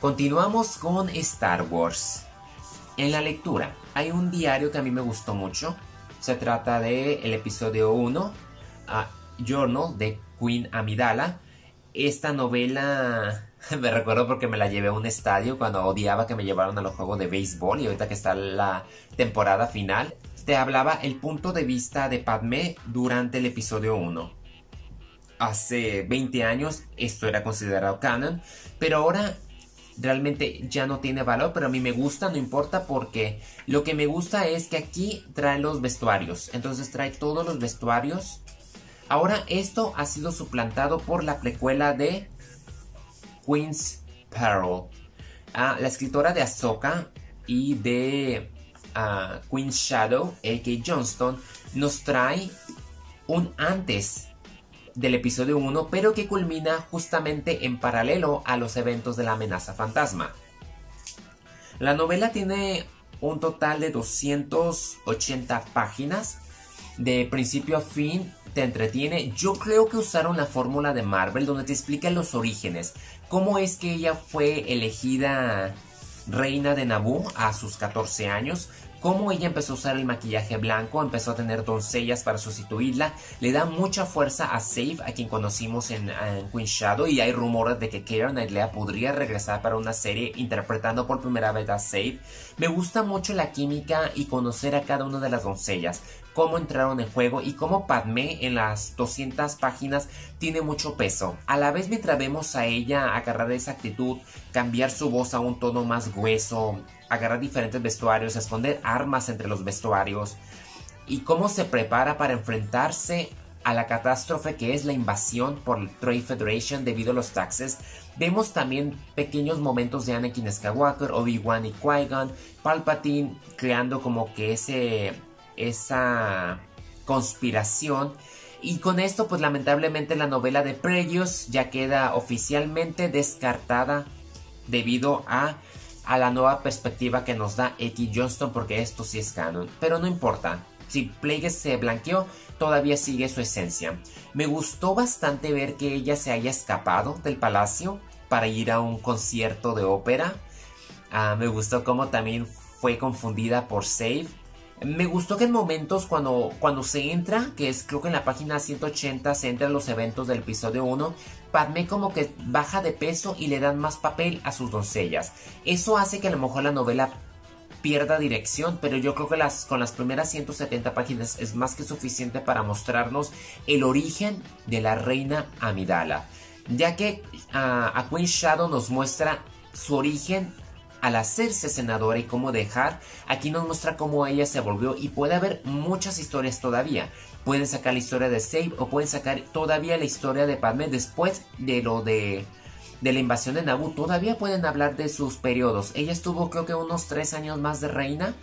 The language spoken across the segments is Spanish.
Continuamos con Star Wars. En la lectura hay un diario que a mí me gustó mucho. Se trata de el episodio 1, Journal de Queen Amidala. Esta novela me recuerdo porque me la llevé a un estadio cuando odiaba que me llevaron a los juegos de béisbol y ahorita que está la temporada final, te hablaba el punto de vista de Padme durante el episodio 1. Hace 20 años esto era considerado canon, pero ahora realmente ya no tiene valor, pero a mí me gusta, no importa porque lo que me gusta es que aquí trae los vestuarios, entonces trae todos los vestuarios. Ahora esto ha sido suplantado por la precuela de Queen's Peril. Ah, la escritora de Ahsoka y de ah, Queen's Shadow, A.K. Johnston, nos trae un antes del episodio 1, pero que culmina justamente en paralelo a los eventos de la amenaza fantasma. La novela tiene un total de 280 páginas, de principio a fin te entretiene. Yo creo que usaron la fórmula de Marvel donde te explica los orígenes, cómo es que ella fue elegida reina de Naboo a sus 14 años, cómo ella empezó a usar el maquillaje blanco, empezó a tener doncellas para sustituirla, le da mucha fuerza a Save, a quien conocimos en, Queen Shadow, y hay rumores de que Keira Knightley podría regresar para una serie interpretando por primera vez a Save. Me gusta mucho la química y conocer a cada una de las doncellas, cómo entraron en juego y cómo Padme en las 200 páginas tiene mucho peso. A la vez mientras vemos a ella agarrar esa actitud, cambiar su voz a un tono más grueso, agarrar diferentes vestuarios, esconder armas entre los vestuarios y cómo se prepara para enfrentarse a la catástrofe que es la invasión por Trade Federation debido a los taxes. Vemos también pequeños momentos de Anakin Skywalker, Obi-Wan y Qui-Gon, Palpatine creando como que ese esa conspiración y con esto pues lamentablemente la novela de Previous ya queda oficialmente descartada debido a a la nueva perspectiva que nos da X Johnston porque esto sí es canon. Pero no importa, si Plagueis se blanqueó, todavía sigue su esencia. Me gustó bastante ver que ella se haya escapado del palacio para ir a un concierto de ópera. Ah, me gustó como también fue confundida por Save me gustó que en momentos cuando, cuando se entra, que es creo que en la página 180 se entran los eventos del episodio 1, Padme como que baja de peso y le dan más papel a sus doncellas. Eso hace que a lo mejor la novela pierda dirección, pero yo creo que las, con las primeras 170 páginas es más que suficiente para mostrarnos el origen de la reina Amidala. Ya que ah, a Queen Shadow nos muestra su origen al hacerse senadora y cómo dejar, aquí nos muestra cómo ella se volvió y puede haber muchas historias todavía. Pueden sacar la historia de Save o pueden sacar todavía la historia de Padme después de lo de, de la invasión de Naboo. Todavía pueden hablar de sus periodos. Ella estuvo creo que unos tres años más de reina.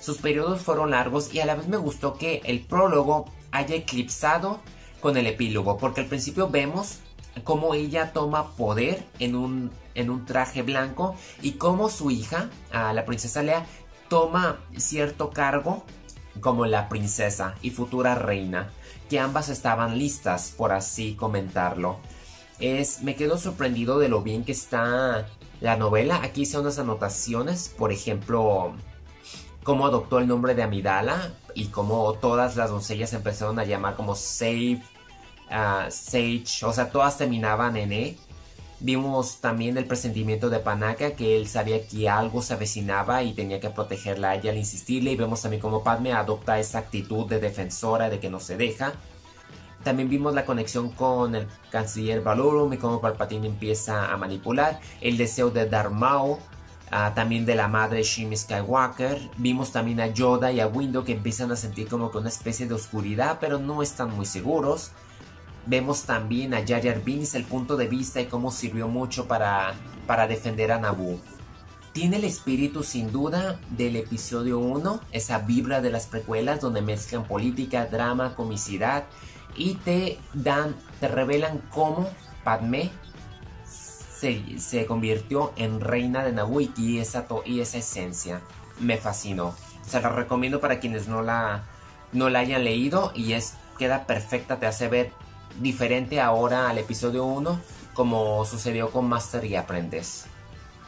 Sus periodos fueron largos y a la vez me gustó que el prólogo haya eclipsado con el epílogo. Porque al principio vemos cómo ella toma poder en un, en un traje blanco y cómo su hija, la princesa Lea, toma cierto cargo como la princesa y futura reina, que ambas estaban listas, por así comentarlo. Es, me quedo sorprendido de lo bien que está la novela. Aquí hice unas anotaciones, por ejemplo, cómo adoptó el nombre de Amidala y cómo todas las doncellas empezaron a llamar como Save Sage, o sea, todas terminaban en E. Vimos también el presentimiento de Panaka, que él sabía que algo se avecinaba y tenía que protegerla a ella al insistirle. Y vemos también cómo Padme adopta esa actitud de defensora, de que no se deja. También vimos la conexión con el canciller Valorum y cómo Palpatine empieza a manipular. El deseo de Darth Maul, ah, también de la madre Shimi Skywalker. Vimos también a Yoda y a Window que empiezan a sentir como que una especie de oscuridad, pero no están muy seguros. Vemos también a Jar Jar Binks el punto de vista y cómo sirvió mucho para, para defender a Naboo. Tiene el espíritu sin duda del episodio 1, esa vibra de las precuelas donde mezclan política, drama, comicidad y te dan, te revelan cómo Padme se, se convirtió en reina de Naboo y esa, y esa esencia. Me fascinó. Se la recomiendo para quienes no la, no la hayan leído y es queda perfecta, te hace ver diferente ahora al episodio 1 como sucedió con Master y Aprendes.